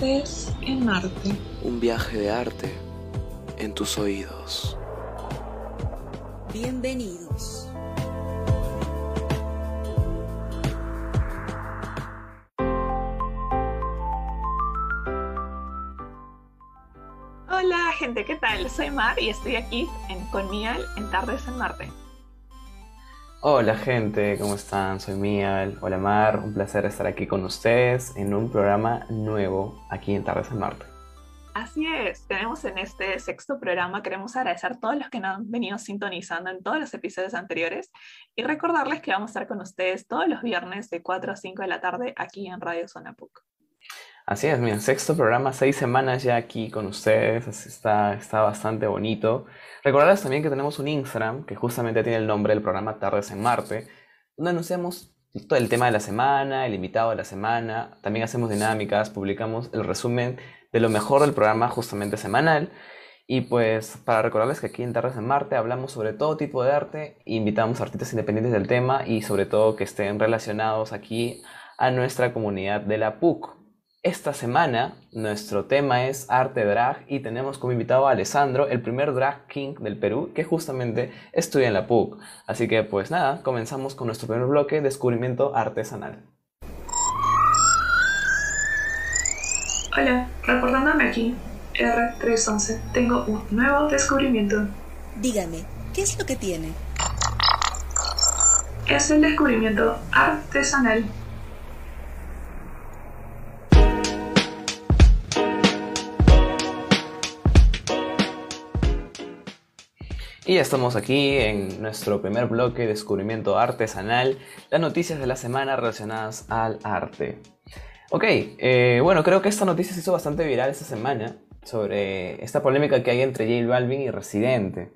Artes en Marte. Un viaje de arte en tus oídos. Bienvenidos. Hola gente, ¿qué tal? Soy Mar y estoy aquí en, con Mial en Tardes en Marte. Hola gente, ¿cómo están? Soy Mial. Hola Mar, un placer estar aquí con ustedes en un programa nuevo aquí en Tardes en Marte. Así es, tenemos en este sexto programa, queremos agradecer a todos los que nos han venido sintonizando en todos los episodios anteriores y recordarles que vamos a estar con ustedes todos los viernes de 4 a 5 de la tarde aquí en Radio Zona PUC. Así es, mira, sexto programa, seis semanas ya aquí con ustedes, está, está bastante bonito. Recordarles también que tenemos un Instagram que justamente tiene el nombre del programa Tardes en Marte, donde anunciamos todo el tema de la semana, el invitado de la semana, también hacemos dinámicas, publicamos el resumen de lo mejor del programa justamente semanal. Y pues para recordarles que aquí en Tardes en Marte hablamos sobre todo tipo de arte, invitamos artistas independientes del tema y sobre todo que estén relacionados aquí a nuestra comunidad de la PUC. Esta semana nuestro tema es arte drag y tenemos como invitado a Alessandro, el primer drag king del Perú, que justamente estudia en la PUC. Así que pues nada, comenzamos con nuestro primer bloque, descubrimiento artesanal. Hola, reportándome aquí, R311. Tengo un nuevo descubrimiento. Dígame, ¿qué es lo que tiene? Es el descubrimiento artesanal. Y ya estamos aquí en nuestro primer bloque, descubrimiento artesanal, las noticias de la semana relacionadas al arte. Ok, eh, bueno, creo que esta noticia se hizo bastante viral esta semana sobre esta polémica que hay entre J Balvin y Residente.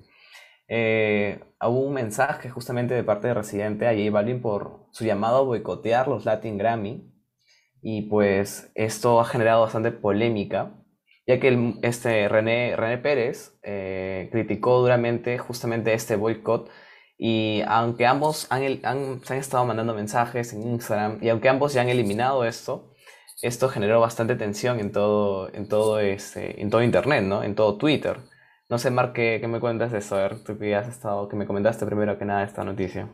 Eh, hubo un mensaje justamente de parte de Residente a J Balvin por su llamado a boicotear los Latin Grammy y pues esto ha generado bastante polémica ya que el, este René, René Pérez eh, criticó duramente justamente este boicot y aunque ambos han, han, se han estado mandando mensajes en Instagram y aunque ambos ya han eliminado esto, esto generó bastante tensión en todo, en todo, este, en todo Internet, ¿no? En todo Twitter. No sé, Mark, ¿qué, ¿qué, me cuentas de eso? A ver, tú que has estado, que me comentaste primero que nada esta noticia.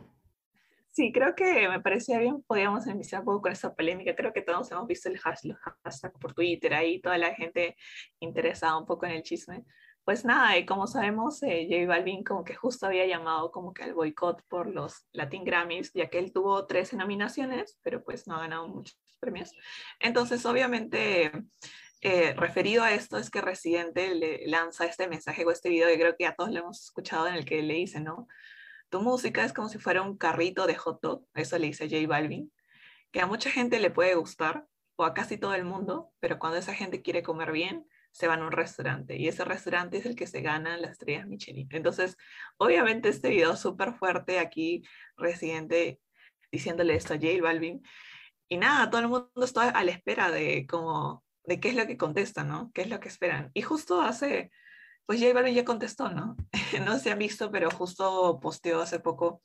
Sí, creo que me parecía bien, podíamos iniciar un poco con esta polémica. Creo que todos hemos visto el hashtag, por Twitter, ahí toda la gente interesada un poco en el chisme. Pues nada, y como sabemos, eh, J Balvin como que justo había llamado como que al boicot por los Latin Grammys, ya que él tuvo 13 nominaciones, pero pues no ha ganado muchos premios. Entonces, obviamente, eh, referido a esto es que Residente le lanza este mensaje o este video que creo que a todos lo hemos escuchado en el que le dice, ¿no? Tu música es como si fuera un carrito de hot dog, eso le dice J Balvin, que a mucha gente le puede gustar, o a casi todo el mundo, pero cuando esa gente quiere comer bien, se van a un restaurante, y ese restaurante es el que se gana las estrellas Michelin. Entonces, obviamente este video súper fuerte aquí, Residente diciéndole esto a J Balvin, y nada, todo el mundo está a la espera de como de qué es lo que contesta, ¿no? ¿Qué es lo que esperan? Y justo hace pues J Balvin ya contestó, ¿no? no se han visto, pero justo posteó hace poco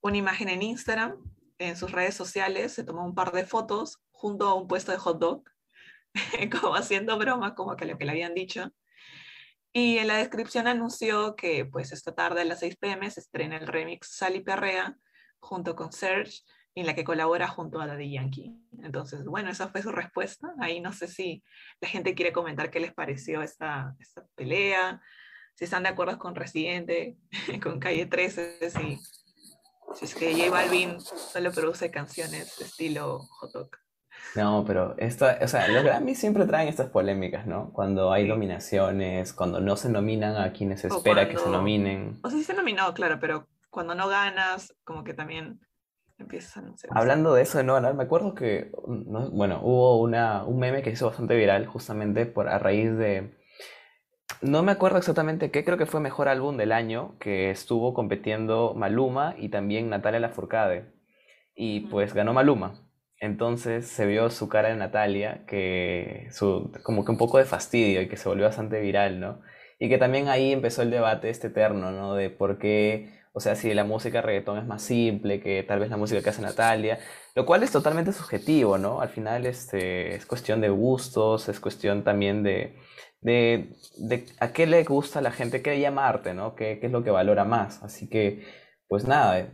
una imagen en Instagram, en sus redes sociales, se tomó un par de fotos junto a un puesto de hot dog, como haciendo broma, como que lo que le habían dicho. Y en la descripción anunció que pues esta tarde a las 6 pm se estrena el remix Sally Perrea junto con Serge en la que colabora junto a Daddy Yankee. Entonces, bueno, esa fue su respuesta. Ahí no sé si la gente quiere comentar qué les pareció esta, esta pelea, si están de acuerdo con Residente, con Calle 13, si, si es que J Balvin solo produce canciones de estilo hot dog. No, pero esto, o sea, los Grammys siempre traen estas polémicas, ¿no? Cuando hay nominaciones, cuando no se nominan a quienes se espera que se nominen. O sea, sí se nominó, claro, pero cuando no ganas, como que también Hablando de eso de no ganar, me acuerdo que, bueno, hubo una, un meme que hizo bastante viral justamente por, a raíz de... No me acuerdo exactamente qué, creo que fue mejor álbum del año, que estuvo compitiendo Maluma y también Natalia Lafourcade. Y pues ganó Maluma. Entonces se vio su cara de Natalia, que su, como que un poco de fastidio y que se volvió bastante viral, ¿no? Y que también ahí empezó el debate este eterno, ¿no? De por qué O sea, si la música reggaetón es más simple que tal vez la música que hace Natalia, lo cual es totalmente subjetivo, ¿no? Al final este, es cuestión de gustos, es cuestión también de, de, de a qué le gusta a la gente, qué le llama arte, ¿no? ¿Qué, qué es lo que valora más? Así que, pues nada,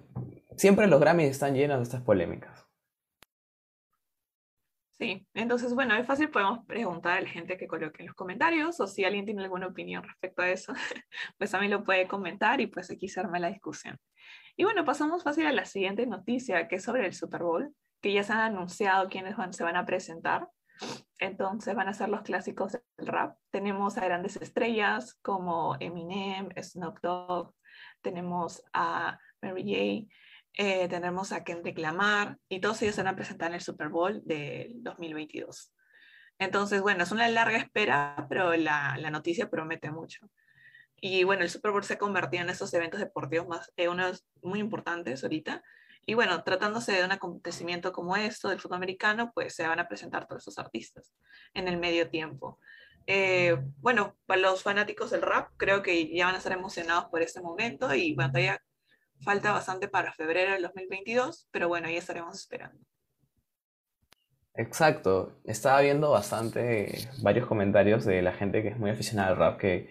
siempre los Grammys están llenos de estas polémicas. Sí, entonces, bueno, es fácil, podemos preguntar a la gente que coloque en los comentarios o si alguien tiene alguna opinión respecto a eso, pues también lo puede comentar y pues aquí se arma la discusión. Y bueno, pasamos fácil a la siguiente noticia, que es sobre el Super Bowl, que ya se han anunciado quiénes van, se van a presentar. Entonces van a ser los clásicos del rap. Tenemos a grandes estrellas como Eminem, Snoop Dogg, tenemos a Mary J, eh, tenemos a Kendrick Lamar y todos ellos se van a presentar en el Super Bowl del 2022. Entonces, bueno, es una larga espera, pero la, la, noticia promete mucho. Y bueno, el Super Bowl se ha convertido en esos eventos deportivos más, eh, unos muy importantes ahorita. Y bueno, tratándose de un acontecimiento como esto del fútbol americano, pues se van a presentar todos esos artistas en el medio tiempo. Eh, bueno, para los fanáticos del rap, creo que ya van a estar emocionados por este momento y bueno, todavía Falta bastante para febrero del 2022, pero bueno, ahí estaremos esperando. Exacto, estaba viendo bastante varios comentarios de la gente que es muy aficionada al rap, que,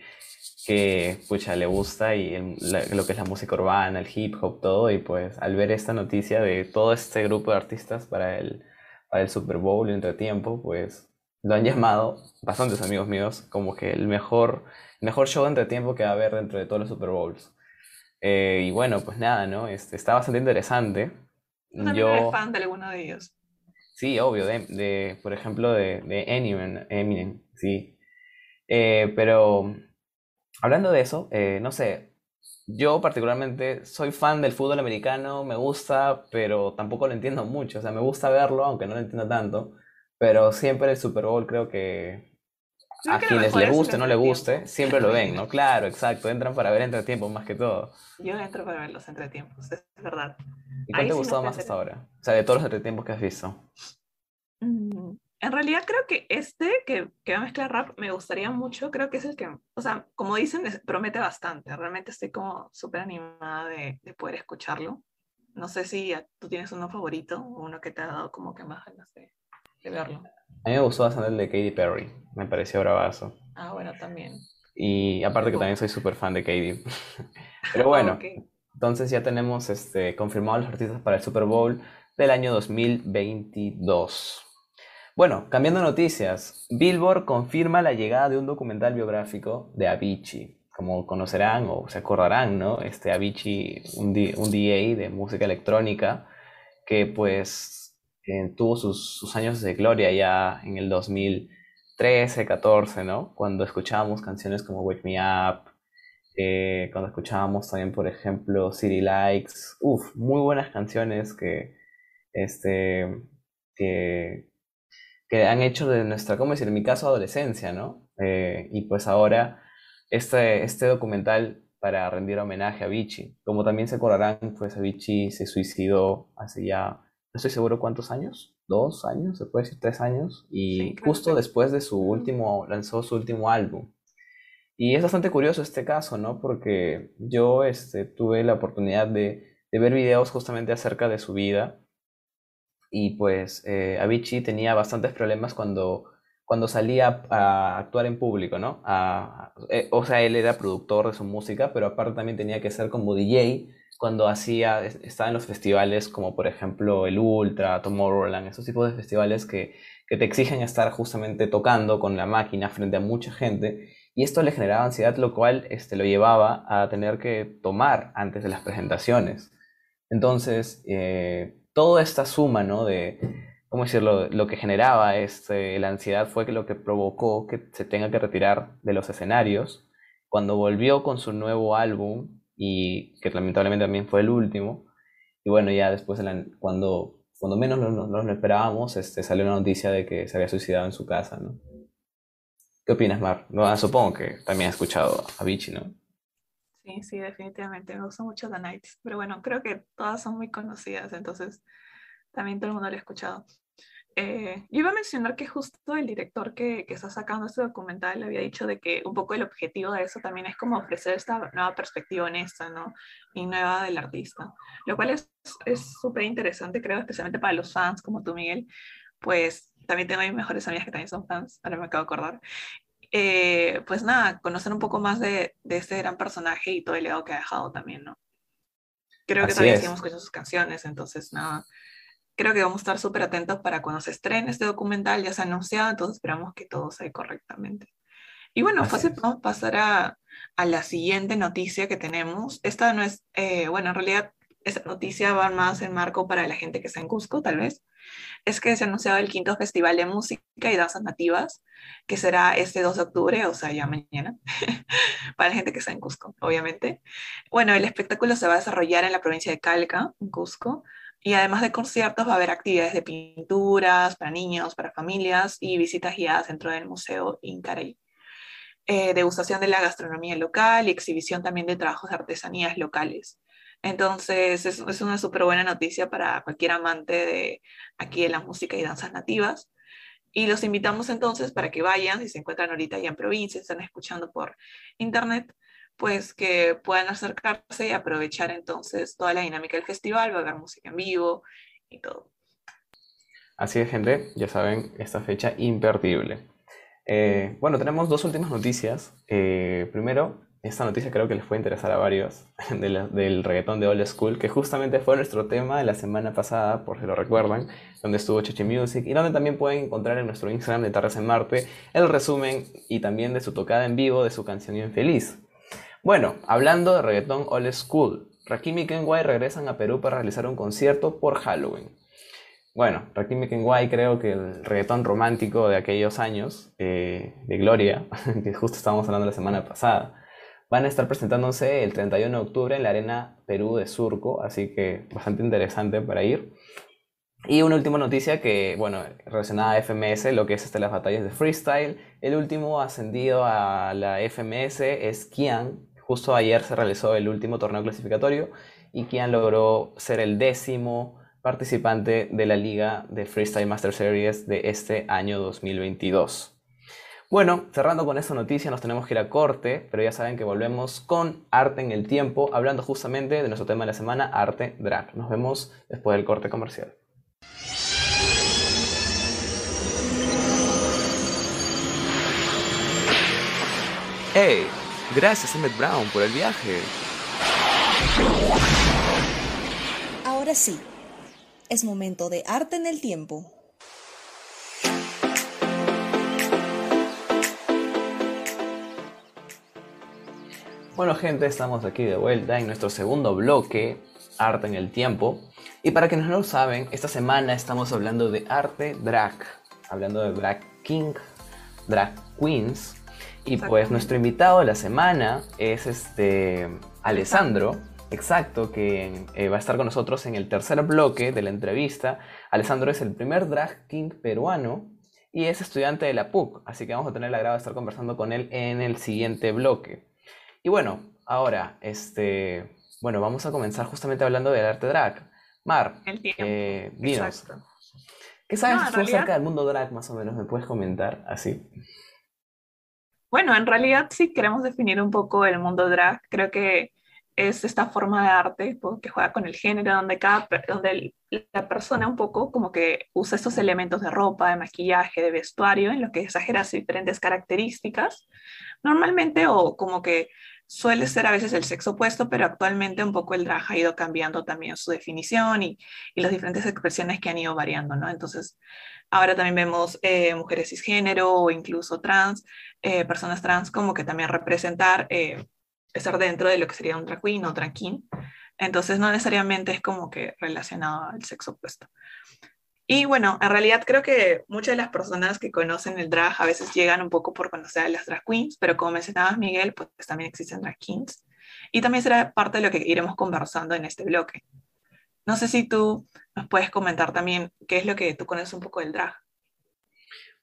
que pucha, le gusta y lo que es la música urbana, el hip hop, todo, y pues al ver esta noticia de todo este grupo de artistas para el, para el Super Bowl y entretiempo, pues lo han llamado, bastantes amigos míos, como que el mejor, mejor show de entretiempo que va a haber dentro de todos los Super Bowls. Eh, y bueno, pues nada, ¿no? Este, está bastante interesante. Yo eres fan de alguno de ellos. Sí, obvio, de, de por ejemplo, de, de Eminem, Eminem, sí. Eh, pero hablando de eso, eh, no sé, yo particularmente soy fan del fútbol americano, me gusta, pero tampoco lo entiendo mucho. O sea, me gusta verlo, aunque no lo entiendo tanto. Pero siempre el Super Bowl creo que a quienes le guste o no le guste, siempre lo ven, ¿no? Claro, exacto, entran para ver entretiempos más que todo. Yo entro para ver los entretiempos, es verdad. ¿Y cuál te ha gustado más hasta ahora? O sea, de todos los entretiempos que has visto. Mm, en realidad creo que este, que, que va a mezclar rap, me gustaría mucho, creo que es el que, o sea, como dicen, promete bastante, realmente estoy como súper animada de, de, poder escucharlo. No sé si tú tienes uno favorito o uno que te ha dado como que más ganas de, de verlo. A mí me gustó bastante el de Katy Perry, me pareció bravazo. Ah, bueno, también. Y aparte que también soy súper fan de Katy. Pero bueno, entonces ya tenemos este, confirmados los artistas para el Super Bowl del año 2022. Bueno, cambiando noticias, Billboard confirma la llegada de un documental biográfico de Avicii. Como conocerán o se acordarán, ¿no? Este Avicii, un, un DA de música electrónica, que pues tuvo sus, años de gloria ya en el 2013, 14, ¿no? Cuando escuchábamos canciones como Wake Me Up, eh, cuando escuchábamos también, por ejemplo, City Likes, uff, muy buenas canciones que, este, que, que han hecho de nuestra, ¿cómo decir? En mi caso, adolescencia, ¿no? Eh, y pues ahora este, este documental para rendir homenaje a Vichy. Como también se acordarán, pues Avicii se suicidó hace ya no estoy seguro cuántos años, dos años, se puede decir tres años, y justo después de su último, lanzó su último álbum. Y es bastante curioso este caso, ¿no? Porque yo este, tuve la oportunidad de, de ver videos justamente acerca de su vida y pues eh, Avicii tenía bastantes problemas cuando, cuando salía a actuar en público, ¿no? Eh, o sea, él era productor de su música, pero aparte también tenía que ser como DJ cuando hacía, estaba en los festivales como por ejemplo el Ultra, Tomorrowland, esos tipos de festivales que, que te exigen estar justamente tocando con la máquina frente a mucha gente y esto le generaba ansiedad, lo cual este, lo llevaba a tener que tomar antes de las presentaciones. Entonces, eh, toda esta suma, ¿no? De, ¿cómo decirlo? Lo que generaba este, la ansiedad fue lo que provocó que se tenga que retirar de los escenarios. Cuando volvió con su nuevo álbum, y que lamentablemente también fue el último. Y bueno, ya después, cuando, cuando menos nos lo, esperábamos, este, salió la noticia de que se había suicidado en su casa, ¿no? ¿Qué opinas, Mar? No, supongo que también has escuchado a Vichy, ¿no? Sí, sí, definitivamente. Me gusta mucho The Nights. Pero bueno, creo que todas son muy conocidas, entonces también todo el mundo lo ha escuchado. Eh, yo iba a mencionar que justo el director que, que, está sacando este documental había dicho de que un poco el objetivo de eso también es como ofrecer esta nueva perspectiva honesta, ¿no? Y nueva del artista, lo cual es súper interesante, creo, especialmente para los fans como tú, Miguel. Pues también tengo mis mejores amigas que también son fans, ahora me acabo de acordar. Eh, pues nada, conocer un poco más de, de, este gran personaje y todo el legado que ha dejado también, ¿no? Creo que todavía seguimos escuchando sus canciones, entonces nada creo que vamos a estar súper atentos para cuando se estrene este documental, ya se ha anunciado, entonces esperamos que todo se correctamente. Y bueno, fácil, vamos a pasar a, a, la siguiente noticia que tenemos. Esta no es, eh, bueno, en realidad esa noticia va más en marco para la gente que está en Cusco, tal vez. Es que se ha anunciado el quinto Festival de Música y Danzas Nativas, que será este 2 de octubre, o sea, ya mañana, para la gente que está en Cusco, obviamente. Bueno, el espectáculo se va a desarrollar en la provincia de Calca, en Cusco, y además de conciertos va a haber actividades de pinturas para niños, para familias y visitas guiadas dentro del Museo Incarey. Eh, degustación de la gastronomía local y exhibición también de trabajos de artesanías locales. Entonces es, una súper buena noticia para cualquier amante de aquí de la música y danzas nativas. Y los invitamos entonces para que vayan, si se encuentran ahorita ya en provincia, están escuchando por internet, pues que puedan acercarse y aprovechar entonces toda la dinámica del festival, va a haber música en vivo y todo. Así es, gente, ya saben, esta fecha imperdible. Eh, bueno, tenemos dos últimas noticias. Eh, primero, esta noticia creo que les puede interesar a varios de del reggaetón de Old School, que justamente fue nuestro tema de la semana pasada, por si lo recuerdan, donde estuvo Cheche Music y donde también pueden encontrar en nuestro Instagram de Tardes en Marte el resumen y también de su tocada en vivo de su canción Infeliz. Bueno, hablando de reggaetón old school, Rakim y Kenway regresan a Perú para realizar un concierto por Halloween. Bueno, Rakim y Kenway creo que el reggaetón romántico de aquellos años, eh, de Gloria, que justo estábamos hablando la semana pasada, van a estar presentándose el 31 de octubre en la Arena Perú de Surco, así que bastante interesante para ir. Y una última noticia que, bueno, relacionada a FMS, lo que es este, las batallas de freestyle. El último ascendido a la FMS es Kian, Justo ayer se realizó el último torneo clasificatorio y Kian logró ser el décimo participante de la liga de Freestyle Master Series de este año 2022. Bueno, cerrando con esta noticia nos tenemos que ir a corte, pero ya saben que volvemos con Arte en el Tiempo, hablando justamente de nuestro tema de la semana, Arte Drag. Nos vemos después del corte comercial. ¡Hey! Gracias, Emmett Brown, por el viaje. Ahora sí, es momento de arte en el tiempo. Bueno gente, estamos aquí de vuelta en nuestro segundo bloque, Arte en el Tiempo. Y para quienes no lo saben, esta semana estamos hablando de arte drag, hablando de drag king, drag queens, y pues nuestro invitado de la semana es este Alessandro, exacto, que eh, va a estar con nosotros en el tercer bloque de la entrevista. Alessandro es el primer drag king peruano y es estudiante de la PUC, así que vamos a tener el agrado de estar conversando con él en el siguiente bloque. Y bueno, ahora, este, bueno, vamos a comenzar justamente hablando del arte drag. Mar, eh, dinos, ¿qué sabes tú acerca del mundo drag más o menos? ¿Me puedes comentar así? Bueno, en realidad sí queremos definir un poco el mundo drag. Creo que es esta forma de arte pues, que juega con el género, donde, cada, donde la persona un poco como que usa estos elementos de ropa, de maquillaje, de vestuario, en lo que exagera sus diferentes características, normalmente o como que suele ser a veces el sexo opuesto, pero actualmente un poco el drag ha ido cambiando también su definición y, y las diferentes expresiones que han ido variando, ¿no? Entonces, Ahora también vemos eh, mujeres cisgénero o incluso trans, eh, personas trans como que también representar, eh, estar dentro de lo que sería un drag queen o drag king. Entonces no necesariamente es como que relacionado al sexo opuesto. Y bueno, en realidad creo que muchas de las personas que conocen el drag a veces llegan un poco por conocer a las drag queens, pero como mencionabas Miguel, pues también existen drag kings. Y también será parte de lo que iremos conversando en este bloque. No sé si tú nos puedes comentar también qué es lo que tú conoces un poco del drag.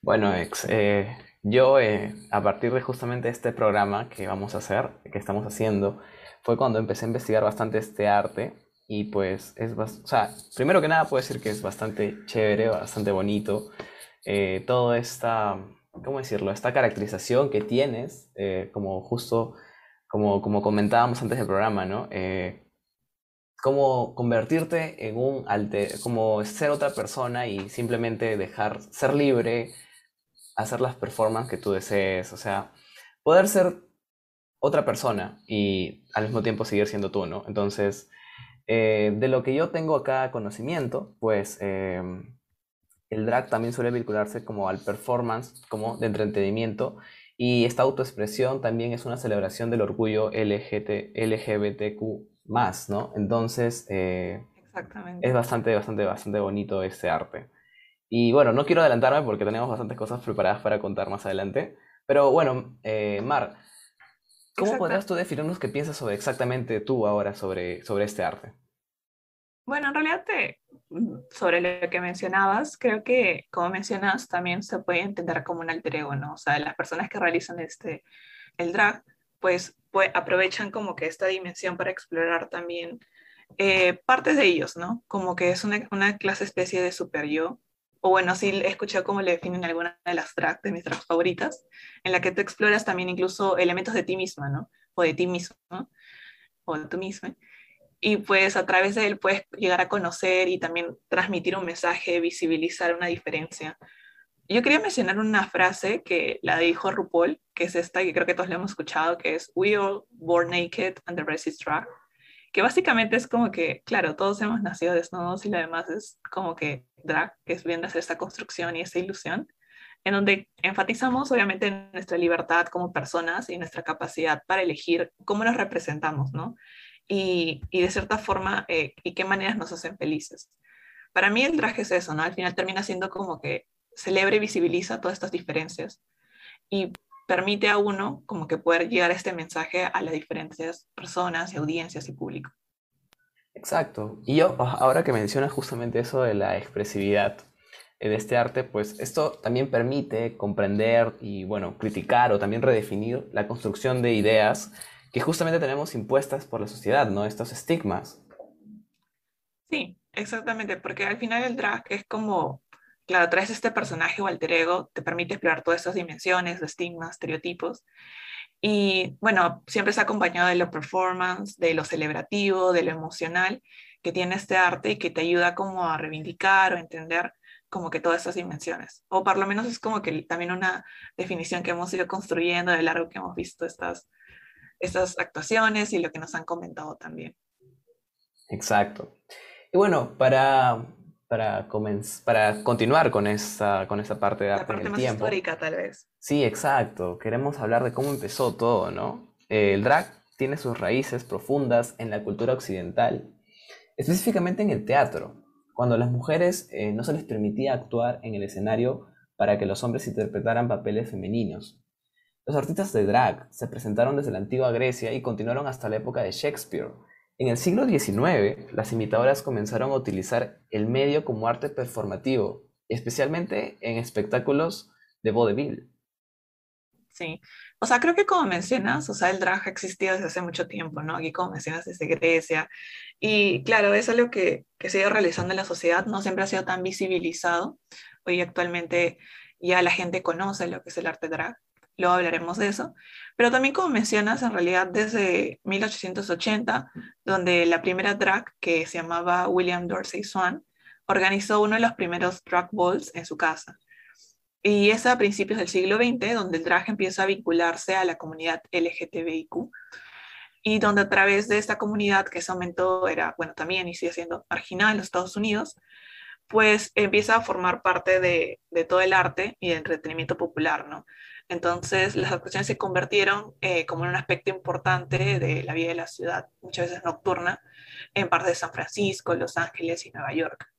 Bueno, ex, eh, yo eh, a partir de justamente este programa que vamos a hacer, que estamos haciendo, fue cuando empecé a investigar bastante este arte y pues es o sea, primero que nada puedo decir que es bastante chévere, bastante bonito, eh, toda esta, ¿cómo decirlo? Esta caracterización que tienes, eh, como justo, como, como comentábamos antes del programa, ¿no? Eh, como convertirte en un alter, como ser otra persona y simplemente dejar ser libre, hacer las performances que tú desees, o sea, poder ser otra persona y al mismo tiempo seguir siendo tú, ¿no? Entonces, eh, de lo que yo tengo acá conocimiento, pues em, el drag también suele vincularse como al performance, como de entretenimiento, y esta autoexpresión también es una celebración del orgullo LGT, LGBTQ más, ¿no? Entonces, eh, es bastante, bastante, bastante bonito este arte. Y bueno, no quiero adelantarme porque tenemos bastantes cosas preparadas para contar más adelante. Pero bueno, eh, Mar, ¿cómo podrías tú definirnos qué piensas sobre exactamente tú ahora sobre, sobre este arte? Bueno, en realidad sobre lo que mencionabas, creo que como mencionas también se puede entender como un alter ego, ¿no? O sea, las personas que realizan este, el drag, pues, pues aprovechan como que esta dimensión para explorar también eh, partes de ellos, ¿no? Como que es una, una clase especie de super yo o bueno, sí he escuchado cómo le definen alguna de las tracks, de mis tracks favoritas, en la que tú exploras también incluso elementos de ti misma, ¿no? O de ti mismo, ¿no? O de tú misma. Y pues a través de él puedes llegar a conocer y también transmitir un mensaje, visibilizar una diferencia. Yo quería mencionar una frase que la dijo RuPaul, que es esta, que creo que todos la hemos escuchado, que es We all born naked and the rest is que básicamente es como que, claro, todos hemos nacido desnudos y lo demás es como que drag, que es bien hacer esta construcción y esta ilusión, en donde enfatizamos obviamente nuestra libertad como personas y nuestra capacidad para elegir cómo nos representamos, ¿no? Y, y de cierta forma, eh, y qué maneras nos hacen felices. Para mí el drag es eso, ¿no? Al final termina siendo como que celebra y visibiliza todas estas diferencias. Y permite a uno como que poder llegar este mensaje a las diferentes personas y audiencias y público. Exacto. Y yo, ah, ahora que mencionas justamente eso de la expresividad de este arte, pues esto también permite comprender y, bueno, criticar o también redefinir la construcción de ideas que justamente tenemos impuestas por la sociedad, ¿no? Estos estigmas. Sí, exactamente, porque al final el drag es como claro, traes este personaje o alter ego, te permite explorar todas estas dimensiones, estigmas, estereotipos. Y bueno, siempre se ha acompañado de lo performance, de lo celebrativo, de lo emocional que tiene este arte y que te ayuda como a reivindicar o entender como que todas estas dimensiones. O por lo menos es como que también una definición que hemos ido construyendo de largo que hemos visto estas, estas actuaciones y lo que nos han comentado también. Exacto. Y bueno, para para, para continuar con esa, con esa parte de arte La parte más histórica, tal vez. Sí, exacto. Queremos hablar de cómo empezó todo, ¿no? el drag tiene sus raíces profundas en la cultura occidental, específicamente en el teatro, cuando a las mujeres eh, no se les permitía actuar en el escenario para que los hombres interpretaran papeles femeninos. Los artistas de drag se presentaron desde la antigua Grecia y continuaron hasta la época de Shakespeare, en el siglo XIX, las imitadoras comenzaron a utilizar el medio como arte performativo, especialmente en espectáculos de vodevil. Sí, o sea, creo que como mencionas, o sea, el drag ha existido desde hace mucho tiempo, ¿no? Aquí como mencionas desde Grecia, y claro, es algo que, que se ha ido realizando en la sociedad, no siempre ha sido tan visibilizado. Hoy actualmente ya la gente conoce lo que es el arte drag, luego hablaremos de eso. Pero también como mencionas, en realidad desde 1880, donde la primera drag, que se llamaba William Dorsey Swan, organizó uno de los primeros drag balls en su casa. Y es a principios del siglo XX donde el drag empieza a vincularse a la comunidad LGTBIQ y donde a través de esta comunidad que ese momento era, bueno, también y sigue siendo marginal en los Estados Unidos, pues empieza a formar parte de, de todo el arte y el entretenimiento popular, ¿no? Entonces, las actuaciones se convirtieron eh, como en un aspecto importante de la vida de la ciudad, muchas veces nocturna, en parte de San Francisco, Los Ángeles y Nueva York.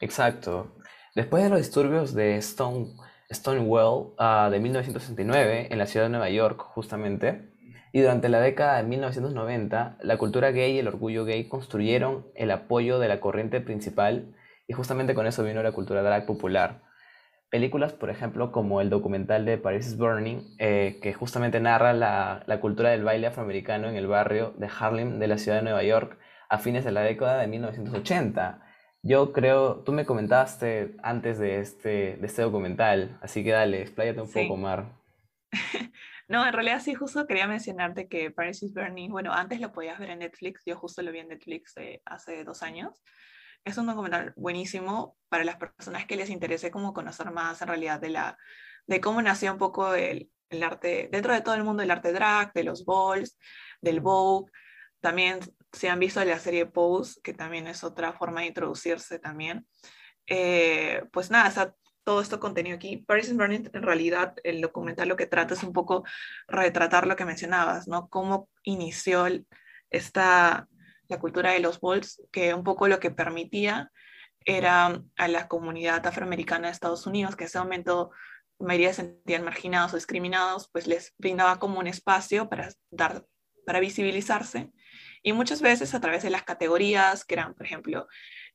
Exacto. Después de los disturbios de Stone, Stonewall uh, de 1969 en la ciudad de Nueva York, justamente, y durante la década de 1990, la cultura gay y el orgullo gay construyeron el apoyo de la corriente principal y justamente con eso vino la cultura drag popular películas, por ejemplo, como el documental de Paris is Burning, eh, que justamente narra la, cultura del baile afroamericano en el barrio de Harlem de la ciudad de Nueva York, a fines de la década de 1980. Yo creo, tú me comentaste antes de este, de este documental, así que dale, expláyate un Sí. poco, Mar. No, en realidad sí, justo quería mencionarte que Paris is Burning, bueno, antes lo podías ver en Netflix, yo justo lo vi en Netflix eh, hace dos años. Es un documental buenísimo para las personas que les interese como conocer más en realidad de, la, de cómo nació un poco el, el arte, dentro de todo el mundo del arte drag, de los balls, del Vogue. También se han visto la serie Pose, que también es otra forma de introducirse también. Eh, pues nada, está todo esto contenido aquí. Paris is Burning, en realidad, el documental lo que trata es un poco retratar lo que mencionabas, ¿no? Cómo inició esta, la cultura de los balls, que un poco lo que permitía era a la comunidad afroamericana de Estados Unidos, que en ese momento la mayoría se sentían marginados o discriminados, pues les brindaba como un espacio para, dar, para visibilizarse. Y muchas veces a través de las categorías, que eran, por ejemplo,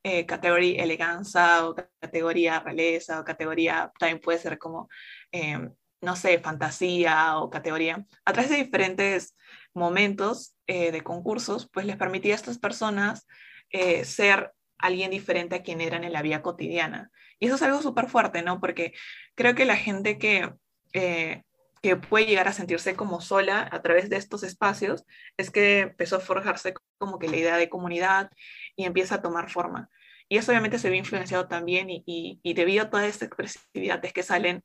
eh, categoría eleganza o categoría realeza o categoría, también puede ser como, eh, no sé, fantasía o categoría, a través de diferentes momentos eh, de concursos, pues les permitía a estas personas eh, ser alguien diferente a quien eran en la vida cotidiana. Y eso es algo súper fuerte, ¿no? Porque creo que la gente que, eh, que puede llegar a sentirse como sola a través de estos espacios es que empezó a forjarse como que la idea de comunidad y empieza a tomar forma. Y eso obviamente se ve influenciado también y, y, y debido a toda esta expresividad es que salen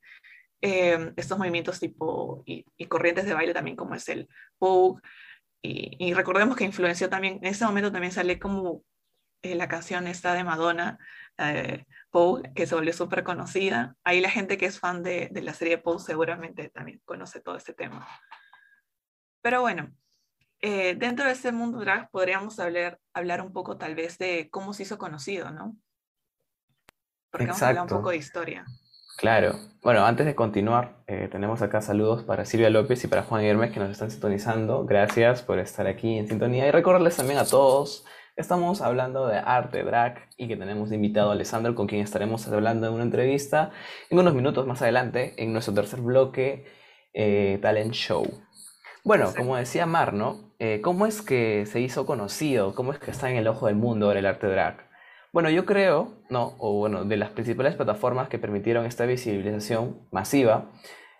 eh, estos movimientos tipo y, y, corrientes de baile también como es el Vogue. Y, y, recordemos que influenció también, en ese momento también sale como eh, la canción esta de Madonna, eh, Vogue, que se volvió súper conocida. Ahí la gente que es fan de, de la serie Vogue seguramente también conoce todo este tema. Pero bueno, eh, dentro de este mundo drag podríamos hablar, hablar un poco tal vez de cómo se hizo conocido, ¿no? Porque Exacto. vamos a hablar un poco de historia. Claro. Bueno, antes de continuar, eh, tenemos acá saludos para Silvia López y para Juan Hermes que nos están sintonizando. Gracias por estar aquí en sintonía y recordarles también a todos estamos hablando de arte drag y que tenemos de invitado a Alessandro con quien estaremos hablando en una entrevista en unos minutos más adelante en nuestro tercer bloque eh, Talent Show. Bueno, como decía Mar, ¿no? Eh, ¿Cómo es que se hizo conocido? ¿Cómo es que está en el ojo del mundo ahora el arte drag? Bueno, yo creo, ¿no? O bueno, de las principales plataformas que permitieron esta visibilización masiva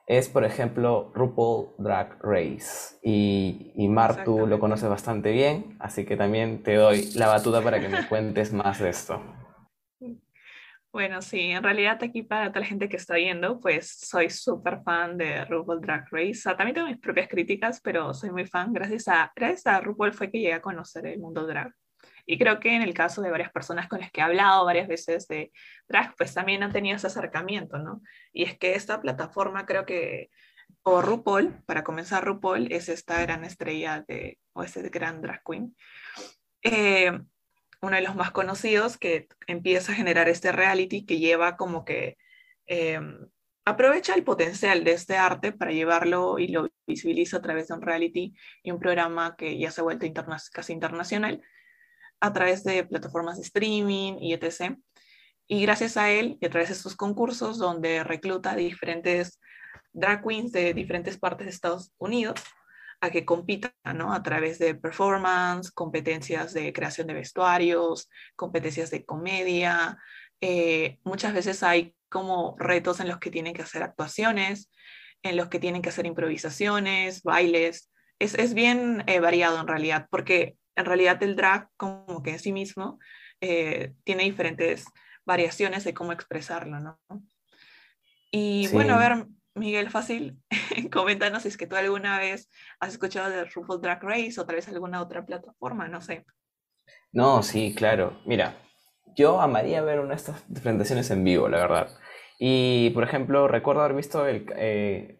es, por ejemplo, RuPaul Drag Race. Y, y Mar, tú lo conoces bastante bien, así que también te doy la batuta para que me cuentes más de esto. Bueno, sí, en realidad aquí para toda la gente que está viendo, pues soy súper fan de RuPaul Drag Race. O sea, también tengo mis propias críticas, pero soy muy fan. Gracias a, gracias a RuPaul fue que llegué a conocer el mundo drag. Y creo que en el caso de varias personas con las que he hablado varias veces de drag, pues también han tenido ese acercamiento, ¿no? Y es que esta plataforma creo que, o RuPaul, para comenzar RuPaul, es esta gran estrella de, o ese gran drag queen. Eh, uno de los más conocidos que empieza a generar este reality que lleva como que eh, aprovecha el potencial de este arte para llevarlo y lo visibiliza a través de un reality y un programa que ya se ha vuelto interna casi internacional a través de plataformas de streaming y etc. Y gracias a él y a través de estos concursos donde recluta diferentes drag queens de diferentes partes de Estados Unidos a que compitan ¿no? a través de performance, competencias de creación de vestuarios, competencias de comedia. Eh, muchas veces hay como retos en los que tienen que hacer actuaciones, en los que tienen que hacer improvisaciones, bailes. Es, es bien eh, variado en realidad, porque en realidad el drag como que en sí mismo eh, tiene diferentes variaciones de cómo expresarlo, ¿no? Y sí. bueno, a ver, Miguel, fácil, coméntanos si es que tú alguna vez has escuchado de RuPaul Drag Race o tal vez alguna otra plataforma, no sé. No, sí, claro. Mira, yo amaría ver una de estas presentaciones en vivo, la verdad. Y, por ejemplo, recuerdo haber visto el, eh,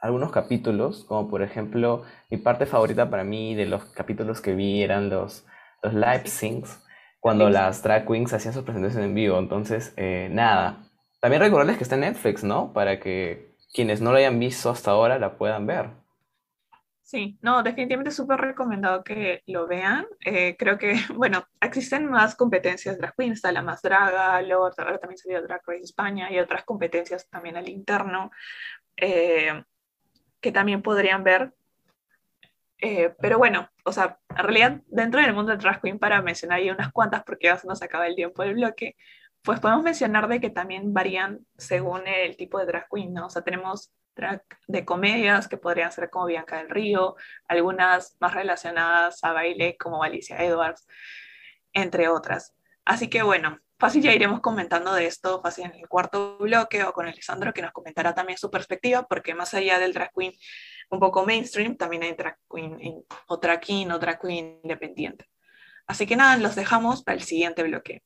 algunos capítulos, como por ejemplo, mi parte favorita para mí de los capítulos que vi eran los, los live syncs, cuando sí. las drag queens hacían sus presentaciones en vivo. Entonces, eh, nada. También recordarles que está en Netflix, ¿no? Para que quienes no lo hayan visto hasta ahora la puedan ver. Sí, no, definitivamente súper recomendado que lo vean. Eh, creo que, bueno, existen más competencias drag queen, está la más draga, luego ahora también salió Drag Race España y otras competencias también al interno, eh, que también podrían ver. Eh, pero bueno, o sea, en realidad dentro del mundo del drag queen, para mencionar ahí unas cuantas, porque ya se nos acaba el tiempo del bloque, pues podemos mencionar de que también varían según el tipo de drag queen, ¿no? O sea, tenemos drag de comedias que podrían ser como Bianca del Río, algunas más relacionadas a baile como Alicia Edwards, entre otras. Así que bueno, fácil ya iremos comentando de esto fácil en el cuarto bloque o con Alessandro que nos comentará también su perspectiva, porque más allá del drag queen un poco mainstream, también hay drag queen o drag king o drag queen independiente. Así que nada, los dejamos para el siguiente bloque.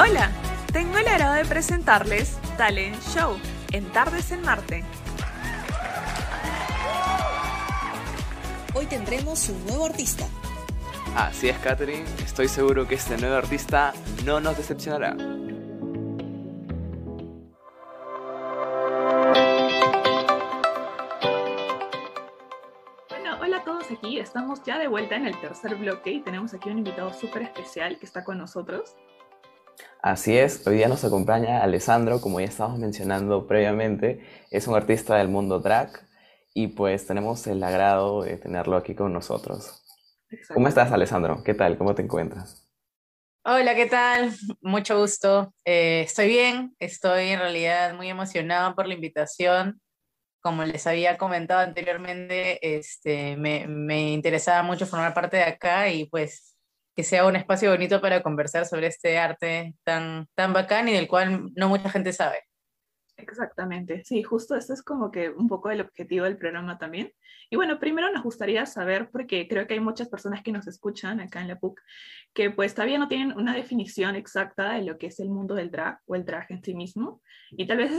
Hola, tengo el agrado de presentarles Talent Show en Tardes en Marte. Hoy tendremos un nuevo artista. Así es, Katherine. Estoy seguro que este nuevo artista no nos decepcionará. aquí, estamos ya de vuelta en el tercer bloque y tenemos aquí un invitado súper especial que está con nosotros. Así es, hoy día nos acompaña Alessandro, como ya estábamos mencionando previamente, es un artista del mundo drag y pues tenemos el agrado de tenerlo aquí con nosotros. ¿Cómo estás, Alessandro? ¿Qué tal? ¿Cómo te encuentras? Hola, ¿qué tal? Mucho gusto. Eh, estoy bien, estoy en realidad muy emocionado por la invitación como les había comentado anteriormente, este, me, me, interesaba mucho formar parte de acá y pues que sea un espacio bonito para conversar sobre este arte tan, tan bacán y del cual no mucha gente sabe. Exactamente, sí, justo esto es como que un poco el objetivo del programa también. Y bueno, primero nos gustaría saber, porque creo que hay muchas personas que nos escuchan acá en la PUC, que pues todavía no tienen una definición exacta de lo que es el mundo del drag o el drag en sí mismo. Y tal vez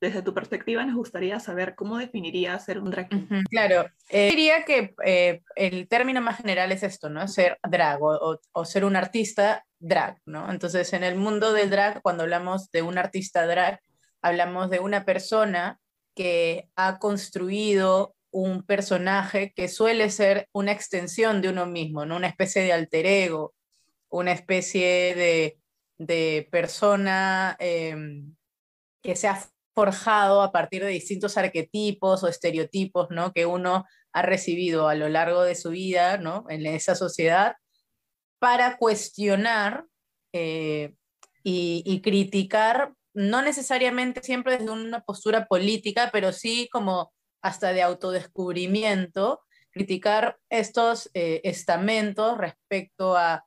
desde, tu, perspectiva nos gustaría saber cómo definiría ser un drag. Claro, eh, diría que eh, el término más general es esto, ¿no? Ser drag o, o ser un artista drag, ¿no? Entonces, en el mundo del drag, cuando hablamos de un artista drag, hablamos de una persona que ha construido un personaje que suele ser una extensión de uno mismo, ¿no? una especie de alter ego, una especie de, persona em, que se ha forjado a partir de distintos arquetipos o estereotipos ¿no? que uno ha recibido a lo largo de su vida ¿no? en esa sociedad para cuestionar eh, y criticar no necesariamente siempre desde una postura política, pero sí como hasta de autodescubrimiento, criticar estos eh, estamentos respecto a,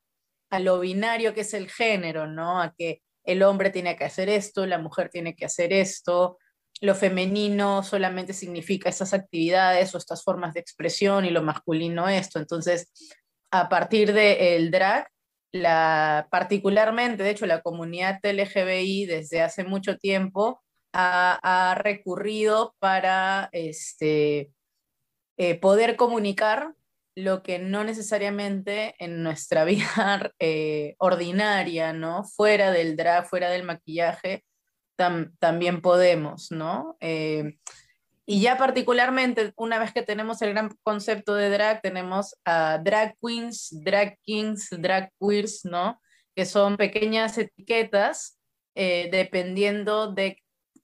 a, lo binario que es el género, ¿no? A que el hombre tiene que hacer esto, la mujer tiene que hacer esto, lo femenino solamente significa estas actividades o estas formas de expresión y lo masculino esto. Entonces, a partir del drag, la, particularmente, de hecho, la comunidad LGBI desde hace mucho tiempo ha, recurrido para este, eh, poder comunicar lo que no necesariamente en nuestra vida eh, ordinaria, ¿no? Fuera del drag, fuera del maquillaje, también podemos, ¿no? Eh, y ya particularmente, una vez que tenemos el gran concepto de drag, tenemos a drag queens, drag kings, drag queers, ¿no? Que son pequeñas etiquetas eh, dependiendo de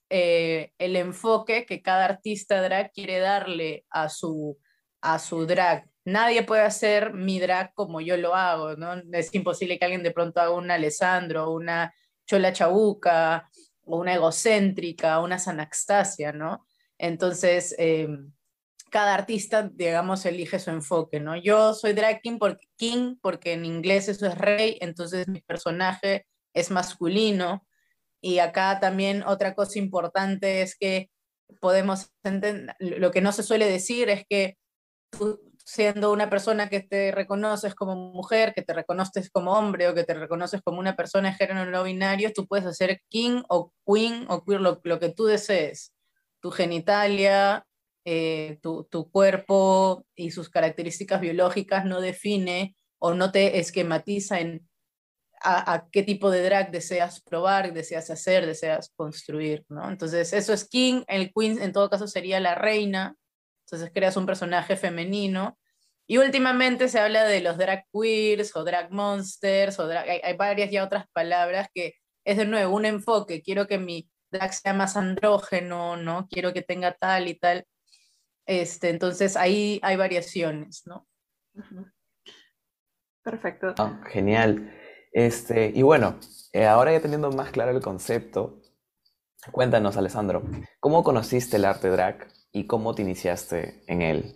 eh, el enfoque que cada artista drag quiere darle a su, a su drag. Nadie puede hacer mi drag como yo lo hago, ¿no? Es imposible que alguien de pronto haga un Alessandro, una Chola Chabuca, una egocéntrica, una Sanaxtasia, ¿no? Entonces, eh, cada artista, digamos, elige su enfoque, ¿no? Yo soy drag king porque, king porque en inglés eso es rey, entonces mi personaje es masculino. Y acá también otra cosa importante es que podemos entender, lo que no se suele decir es que siendo una persona que te reconoces como mujer, que te reconoces como hombre o que te reconoces como una persona de género no binario, tú puedes hacer king o queen o queer, lo que tú desees tu genitalia, eh, tu, cuerpo y sus características biológicas no define o no te esquematiza en a, qué tipo de drag deseas probar, deseas hacer, deseas construir, ¿no? Entonces, eso es King, el Queen en todo caso sería la reina, entonces creas un personaje femenino. Y últimamente se habla de los drag queers o drag monsters, o hay, hay varias ya otras palabras que es de nuevo un enfoque, quiero que mi drag sea más andrógeno, ¿no? Quiero que tenga tal y tal. Este, entonces ahí hay variaciones, ¿no? Perfecto. Ah, genial. Este, y bueno, eh, ahora ya teniendo más claro el concepto, cuéntanos, Alessandro, ¿cómo conociste el arte drag y cómo te iniciaste en él?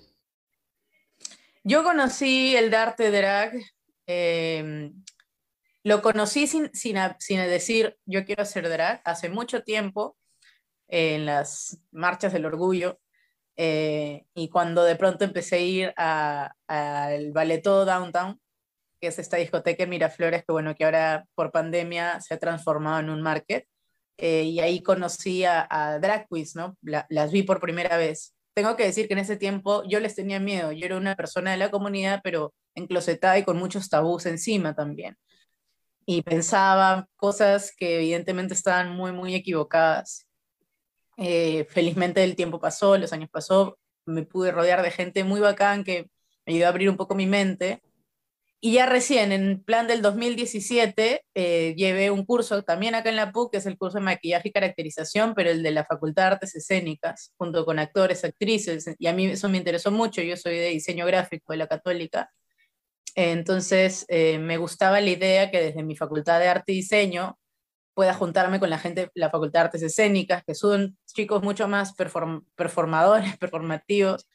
Yo conocí el arte drag, em, lo conocí sin, sin, sin, decir yo quiero hacer drag hace mucho tiempo en las marchas del orgullo eh, y cuando de pronto empecé a ir al Ballet Downtown, que es esta discoteca en Miraflores, que bueno, que ahora por pandemia se ha transformado en un market, eh, y ahí conocí a, drag queens, ¿no? las vi por primera vez. Tengo que decir que en ese tiempo yo les tenía miedo, yo era una persona de la comunidad, pero enclosetada y con muchos tabús encima también. Y pensaba cosas que evidentemente estaban muy, muy equivocadas eh, felizmente el tiempo pasó, los años pasó, me pude rodear de gente muy bacán que me ayudó a abrir un poco mi mente. Y ya recién, en plan del 2017, eh, llevé un curso también acá en la PUC, que es el curso de maquillaje y caracterización, pero el de la Facultad de Artes Escénicas, junto con actores, actrices, y a mí eso me interesó mucho, yo soy de diseño gráfico de la Católica, entonces eh, me gustaba la idea que desde mi Facultad de Arte y Diseño pueda juntarme con la gente de la Facultad de Artes Escénicas, que son chicos mucho más performadores, performativos,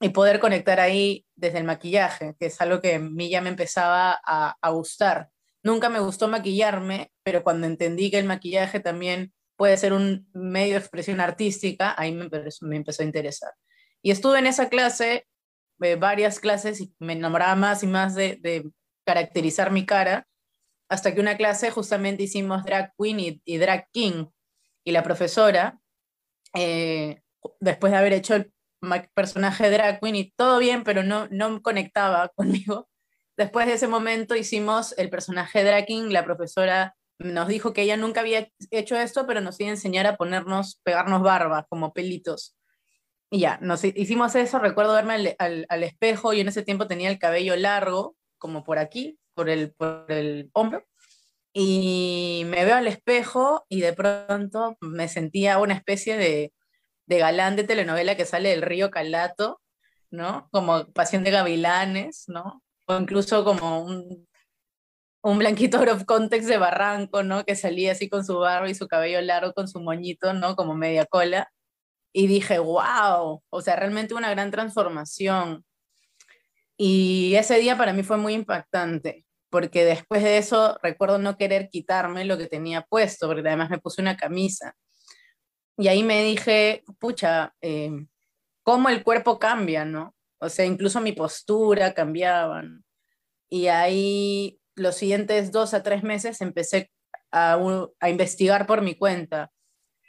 y poder conectar ahí desde el maquillaje, que es algo que a mí ya me empezaba a, gustar. Nunca me gustó maquillarme, pero cuando entendí que el maquillaje también puede ser un medio de expresión artística, ahí me empezó a interesar. Y estuve en esa clase, eh, varias clases, y me enamoraba más y más de, caracterizar mi cara, hasta que una clase justamente hicimos drag queen y, drag king. Y la profesora, eh, después de haber hecho el personaje drag queen y todo bien, pero no, no conectaba conmigo, después de ese momento hicimos el personaje drag king. La profesora nos dijo que ella nunca había hecho esto, pero nos iba a enseñar a ponernos, pegarnos barbas como pelitos. Y ya, nos hicimos eso, recuerdo verme al, al, espejo y en ese tiempo tenía el cabello largo, como por aquí, por el, por el hombro y me veo al espejo y de pronto me sentía una especie de, de galán de telenovela que sale del río Calato, ¿no? Como Pasión de Gavilanes, ¿no? O incluso como un, un blanquito out of context de Barranco, ¿no? Que salía así con su barba y su cabello largo, con su moñito, ¿no? Como media cola. Y dije, wow, o sea, realmente una gran transformación. Y ese día para mí fue muy impactante, porque después de eso recuerdo no querer quitarme lo que tenía puesto, porque además me puse una camisa. Y ahí me dije, pucha, eh, cómo el cuerpo cambia, ¿no? O sea, incluso mi postura cambiaba. Y ahí los siguientes dos a tres meses empecé a, a investigar por mi cuenta,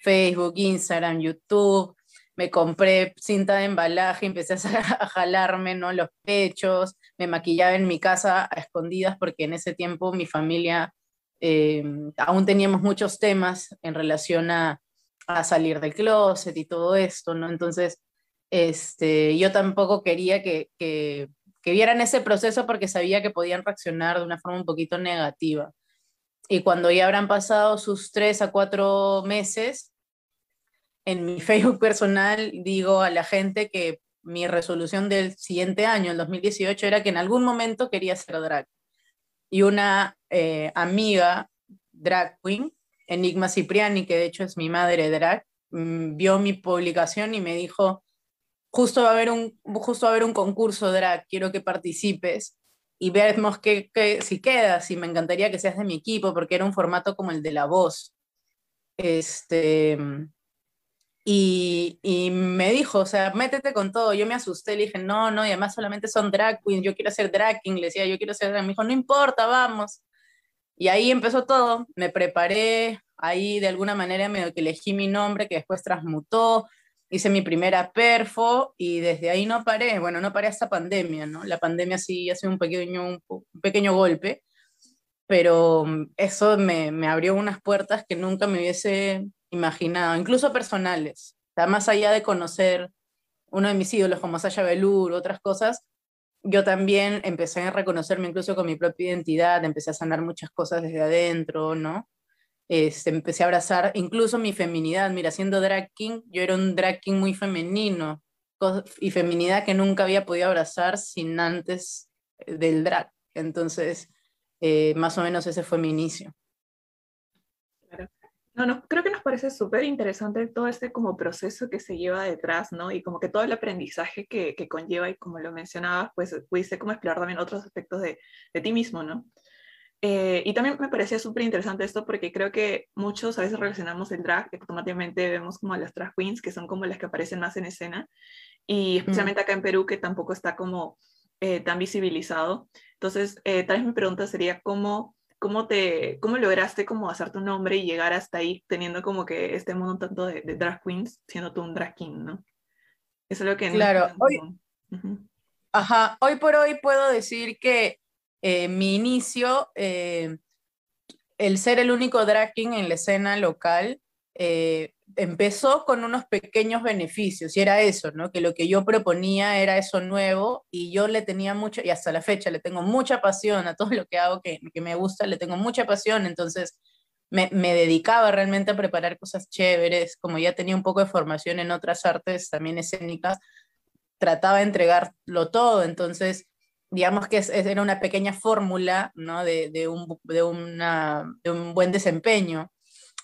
Facebook, Instagram, YouTube, me compré cinta de embalaje, empecé a, jalarme ¿no? los pechos, me maquillaba en mi casa a escondidas porque en ese tiempo mi familia eh, aún teníamos muchos temas en relación a, a, salir del closet y todo esto, ¿no? Entonces, este, yo tampoco quería que, que, que vieran ese proceso porque sabía que podían reaccionar de una forma un poquito negativa. Y cuando ya habrán pasado sus tres a cuatro meses, en mi Facebook personal digo a la gente que mi resolución del siguiente año, el 2018, era que en algún momento quería ser drag. Y una eh, amiga drag queen, Enigma Cipriani, que de hecho es mi madre drag, mm, vio mi publicación y me dijo, justo va a haber un, justo va a haber un concurso drag, quiero que participes y vemos que, que, si quedas y me encantaría que seas de mi equipo porque era un formato como el de la voz. Este, y, y, me dijo, o sea, métete con todo. Yo me asusté, le dije, no, no, y además solamente son drag queens, yo quiero ser drag king, le decía, yo quiero ser drag. Me dijo, no importa, vamos. Y ahí empezó todo. Me preparé, ahí de alguna manera que elegí mi nombre, que después transmutó. Hice mi primera perfo y desde ahí no paré. Bueno, no paré hasta pandemia, ¿no? La pandemia sí hace un pequeño, un, pequeño golpe, pero eso me, me abrió unas puertas que nunca me hubiese imaginado, incluso personales. O más allá de conocer uno de mis ídolos como Sasha Velour, otras cosas, yo también empecé a reconocerme incluso con mi propia identidad, empecé a sanar muchas cosas desde adentro, ¿no? Este, empecé a abrazar incluso mi feminidad. Mira, siendo drag king, yo era un drag king muy femenino, y feminidad que nunca había podido abrazar sin antes del drag. Entonces, eh, más o menos ese fue mi inicio. No, no, creo que nos parece súper interesante todo este como proceso que se lleva detrás, ¿no? Y como que todo el aprendizaje que, que conlleva y como lo mencionabas, pues pudiste como explorar también otros aspectos de, de ti mismo, ¿no? Eh, y también me parecía súper interesante esto porque creo que muchos a veces relacionamos el drag, automáticamente vemos como a las drag queens, que son como las que aparecen más en escena, y especialmente acá en Perú, que tampoco está como eh, tan visibilizado. Entonces, eh, tal vez mi pregunta sería, ¿cómo ¿Cómo, te, ¿Cómo lograste como hacer tu nombre y llegar hasta ahí teniendo como que este mundo tanto de, drag queens siendo tú un drag king, ¿no? Eso es lo que... Claro, hoy, ajá, hoy por hoy puedo decir que eh, mi inicio, eh, el ser el único drag king en la escena local, eh, empezó con unos pequeños beneficios y era eso, ¿no? Que lo que yo proponía era eso nuevo y yo le tenía mucho, y hasta la fecha le tengo mucha pasión a todo lo que hago que, que me gusta, le tengo mucha pasión, entonces me, me, dedicaba realmente a preparar cosas chéveres, como ya tenía un poco de formación en otras artes también escénicas, trataba de entregarlo todo, entonces digamos que era una pequeña fórmula, ¿no? De, de, un, de, una, de un buen desempeño.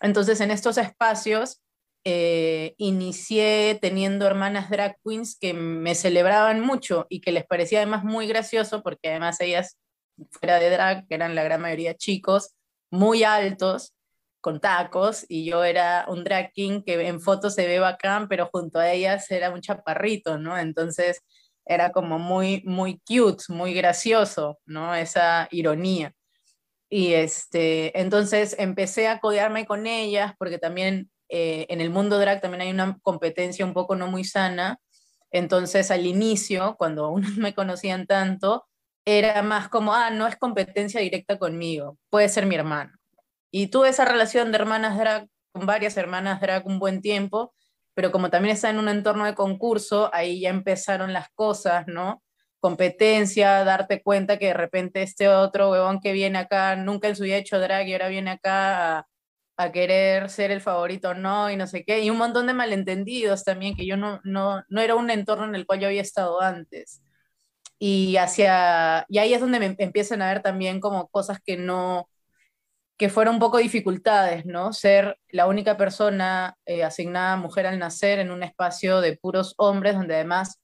Entonces, en estos espacios eh, inicié teniendo hermanas drag queens que me celebraban mucho y que les parecía además muy gracioso porque además ellas fuera de drag, eran la gran mayoría chicos, muy altos, con tacos, y yo era un drag king que en fotos se ve bacán, pero junto a ellas era un chaparrito, ¿no? Entonces era como muy, muy cute, muy gracioso, ¿no? Esa ironía. Y este, entonces empecé a codearme con ellas porque también eh, en el mundo drag también hay una competencia un poco no muy sana. Entonces, al inicio, cuando aún no me conocían tanto, era más como, ah, no es competencia directa conmigo, puede ser mi hermano. Y tuve esa relación de hermanas drag con varias hermanas drag un buen tiempo, pero como también está en un entorno de concurso, ahí ya empezaron las cosas, ¿no? Competencia, darte cuenta que de repente este otro huevón que viene acá nunca en su hecho drag y ahora viene acá a, a querer ser el favorito no y no sé qué, y un montón de malentendidos también, que yo no, no, no era un entorno en el cual yo había estado antes. Y, hacia, y ahí es donde me empiezan a ver también como cosas que no, que fueron un poco dificultades, ¿no? Ser la única persona eh, asignada mujer al nacer en un espacio de puros hombres, donde además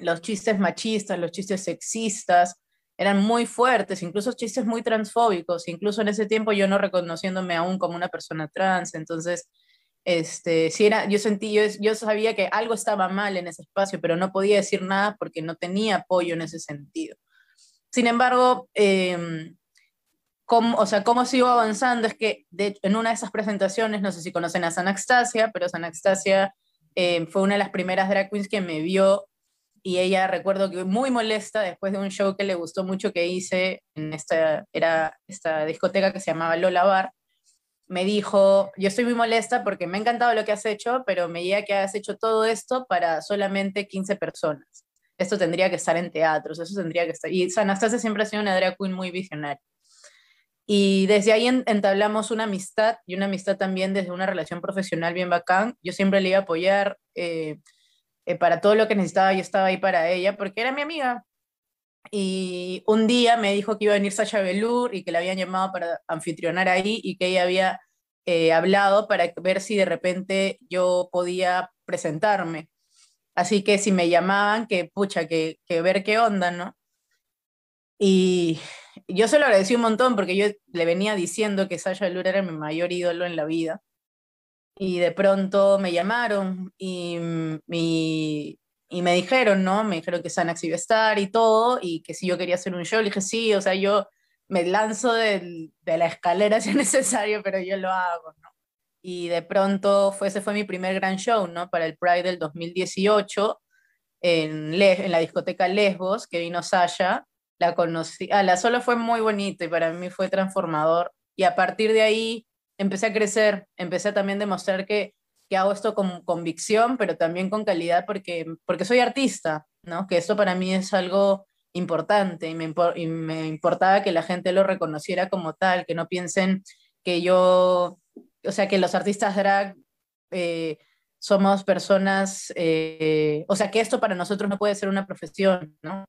los chistes machistas, los chistes sexistas, eran muy fuertes, incluso chistes muy transfóbicos, incluso en ese tiempo yo no reconociéndome aún como una persona trans, entonces, este, si era, yo sentí, yo, yo sabía que algo estaba mal en ese espacio, pero no podía decir nada porque no tenía apoyo en ese sentido. Sin embargo, eh, cómo, o sea, cómo sigo avanzando es que en una de esas presentaciones, no sé si conocen a Sanastasia, pero Sanastasia eh, fue una de las primeras drag queens que me vio y ella recuerdo que muy molesta después de un show que le gustó mucho que hice en esta, era esta discoteca que se llamaba Lola Bar, me dijo, yo estoy muy molesta porque me ha encantado lo que has hecho, pero me llega que has hecho todo esto para solamente 15 personas. Esto tendría que estar en teatros, eso tendría que estar. Y Anastasia siempre ha sido una drag queen muy visionaria. Y desde ahí entablamos una amistad y una amistad también desde una relación profesional bien bacán. Yo siempre le iba a apoyar. Eh, eh, para todo lo que necesitaba, yo estaba ahí para ella, porque era mi amiga. Y un día me dijo que iba a venir Sasha Velour y que la habían llamado para anfitrionar ahí y que ella había eh, hablado para ver si de repente yo podía presentarme. Así que si me llamaban, que pucha, que, que ver qué onda, ¿no? Y yo se lo agradecí un montón porque yo le venía diciendo que Sasha Velour era mi mayor ídolo en la vida y de pronto me llamaron y, y, me dijeron, ¿no? Me dijeron que Sanax iba a estar y todo, y que si yo quería hacer un show, le dije, sí, o sea, yo me lanzo de la escalera si es necesario, pero yo lo hago, ¿no? Y de pronto fue, ese fue mi primer gran show, ¿no? Para el Pride del 2018 en, en la discoteca Lesbos, que vino Sasha, la conocí, ah, la solo fue muy bonito y para mí fue transformador. Y a partir de ahí empecé a crecer, empecé a también demostrar que, que hago esto con convicción, pero también con calidad porque, porque soy artista, ¿no? Que esto para mí es algo importante y me, y me importaba que la gente lo reconociera como tal, que no piensen que yo, o sea, que los artistas drag eh, somos personas, eh, o sea, que esto para nosotros no puede ser una profesión, ¿no?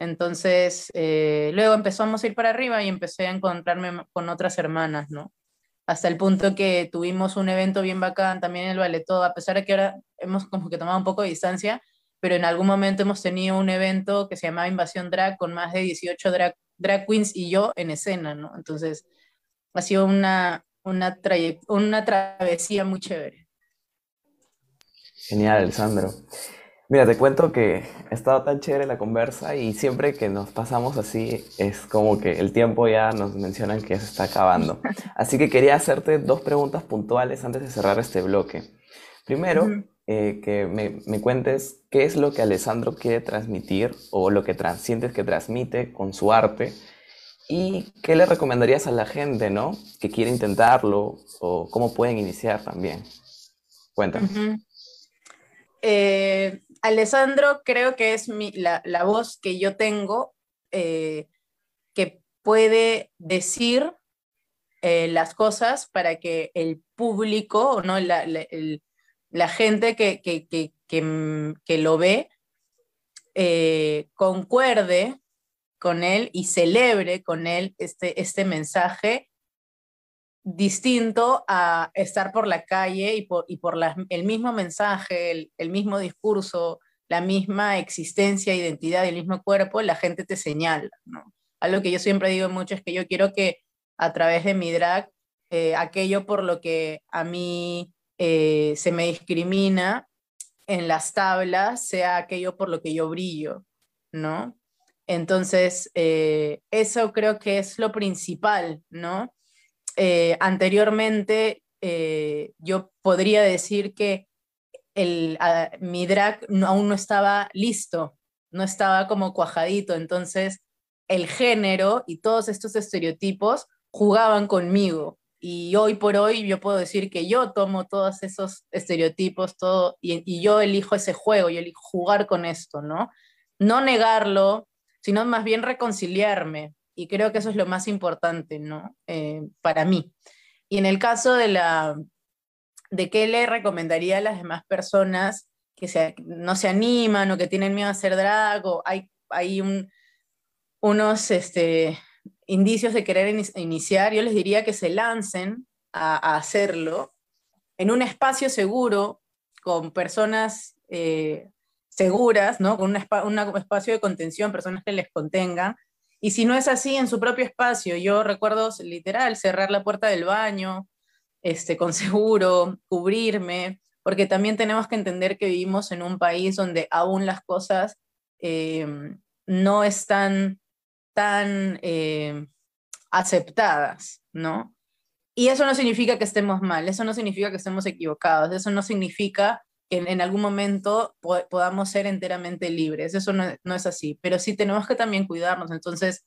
Entonces, eh, luego empezamos a ir para arriba y empecé a encontrarme con otras hermanas, ¿no? Hasta el punto que tuvimos un evento bien bacán también en el Balletó, a pesar de que ahora hemos como que tomado un poco de distancia, pero en algún momento hemos tenido un evento que se llamaba Invasión Drag con más de 18 drag, drag queens y yo en escena, ¿no? Entonces, ha sido una, una, una travesía muy chévere. Genial, Alessandro. Mira, te cuento que ha estado tan chévere la conversa y siempre que nos pasamos así es como que el tiempo ya nos mencionan que se está acabando. Así que quería hacerte dos preguntas puntuales antes de cerrar este bloque. Primero, eh, que me, me, cuentes qué es lo que Alessandro quiere transmitir o lo que sientes que transmite con su arte y qué le recomendarías a la gente, ¿no? Que quiere intentarlo o cómo pueden iniciar también. Cuéntanos. Eh, Alessandro creo que es la, voz que yo tengo eh, que puede decir eh, las cosas para que el público, ¿no? la, la, gente que, que, que, lo ve concuerde con él y celebre con él este, este mensaje distinto a estar por la calle y por, y por el mismo mensaje, el, mismo discurso, la misma existencia, identidad, el mismo cuerpo, la gente te señala. ¿no? Algo que yo siempre digo mucho es que yo quiero que a través de mi drag, eh, aquello por lo que a mí eh, se me discrimina en las tablas sea aquello por lo que yo brillo, ¿no? Entonces, eh, eso creo que es lo principal, ¿no? Eh, anteriormente eh, yo podría decir que el, mi drag aún no estaba listo, no estaba como cuajadito, entonces el género y todos estos estereotipos jugaban conmigo. Y hoy por hoy yo puedo decir que yo tomo todos esos estereotipos todo, y, y yo elijo ese juego, yo elijo jugar con esto, ¿no? No negarlo, sino más bien reconciliarme, y creo que eso es lo más importante, ¿no? Eh, para mí. Y en el caso de la, de qué le recomendaría a las demás personas que se, no se animan o que tienen miedo a hacer drag, o hay, hay un, unos este, indicios de querer iniciar, yo les diría que se lancen a, hacerlo en un espacio seguro, con personas eh, seguras, ¿no? con un espacio de contención, personas que les contengan, y si no es así, en su propio espacio. Yo recuerdo literal cerrar la puerta del baño, este, con seguro, cubrirme, porque también tenemos que entender que vivimos en un país donde aún las cosas em, no están tan em, aceptadas, ¿no? Y eso no significa que estemos mal, eso no significa que estemos equivocados, eso no significa en, algún momento podamos ser enteramente libres. Eso no, es así, pero sí tenemos que también cuidarnos. Entonces,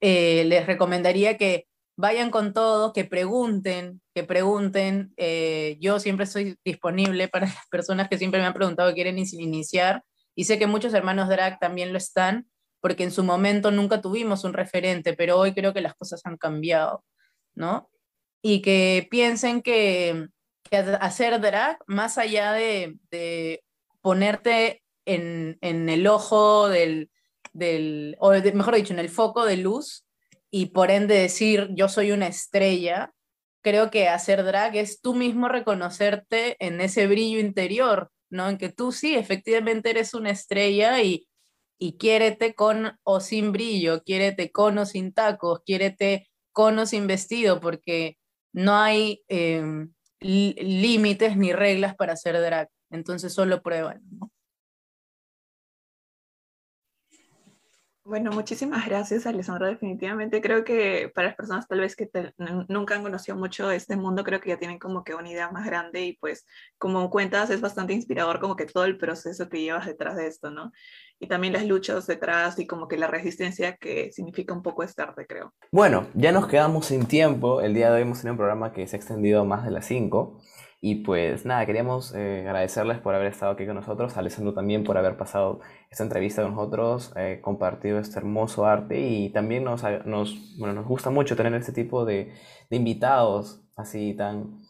eh, les recomendaría que vayan con todo, que pregunten, que pregunten. Eh, yo siempre estoy disponible para las personas que siempre me han preguntado que quieren iniciar y sé que muchos hermanos drag también lo están porque en su momento nunca tuvimos un referente, pero hoy creo que las cosas han cambiado, ¿no? Y que piensen que hacer drag, más allá de, ponerte en, el ojo del, o mejor dicho, en el foco de luz y por ende decir yo soy una estrella, creo que hacer drag es tú mismo reconocerte en ese brillo interior, ¿no? En que tú sí, efectivamente eres una estrella y, y quiérete con o sin brillo, quiérete con o sin tacos, quiérete con o sin vestido, porque no hay... Em, límites ni reglas para hacer drag. Entonces solo prueban. Bueno, muchísimas gracias, Alessandra. Definitivamente creo que para las personas tal vez que nunca han conocido mucho este mundo, creo que ya tienen como que una idea más grande y pues como cuentas es bastante inspirador como que todo el proceso que llevas detrás de esto, ¿no? Y también las luchas detrás y como que la resistencia que significa un poco este arte, creo. Bueno, ya nos quedamos sin tiempo. El día de hoy hemos tenido un programa que se ha extendido más de las 5. Y pues nada, queríamos eh, agradecerles por haber estado aquí con nosotros, Alessandro también por haber pasado esta entrevista con nosotros, eh, compartido este hermoso arte y también nos, nos, bueno, nos gusta mucho tener este tipo de, de invitados así tan,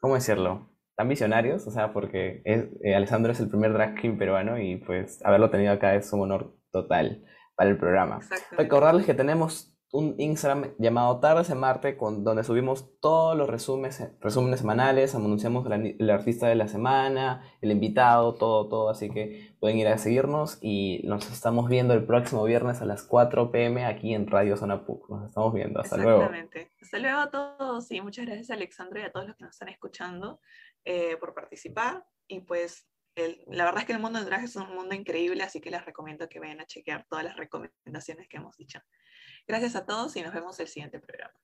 ¿cómo decirlo? tan visionarios, o sea, porque es, eh, Alessandro es el primer drag king peruano y pues haberlo tenido acá es un honor total para el programa. Recordarles que tenemos un Instagram llamado Tardes en Marte, con, donde subimos todos los resúmenes, resúmenes semanales, anunciamos la- el artista de la semana, el invitado, todo, todo, así que pueden ir a seguirnos y nos estamos viendo el próximo viernes a las 4 pm aquí en Radio Zona PUC. Nos estamos viendo, hasta luego. Exactamente. Hasta luego a todos y muchas gracias Alexandra y a todos los que nos están escuchando eh, por participar. Y pues el- la verdad es que el mundo del drag es un mundo increíble, así que les recomiendo que vayan a chequear todas las recomendaciones que hemos dicho. Gracias a todos y nos vemos el siguiente programa.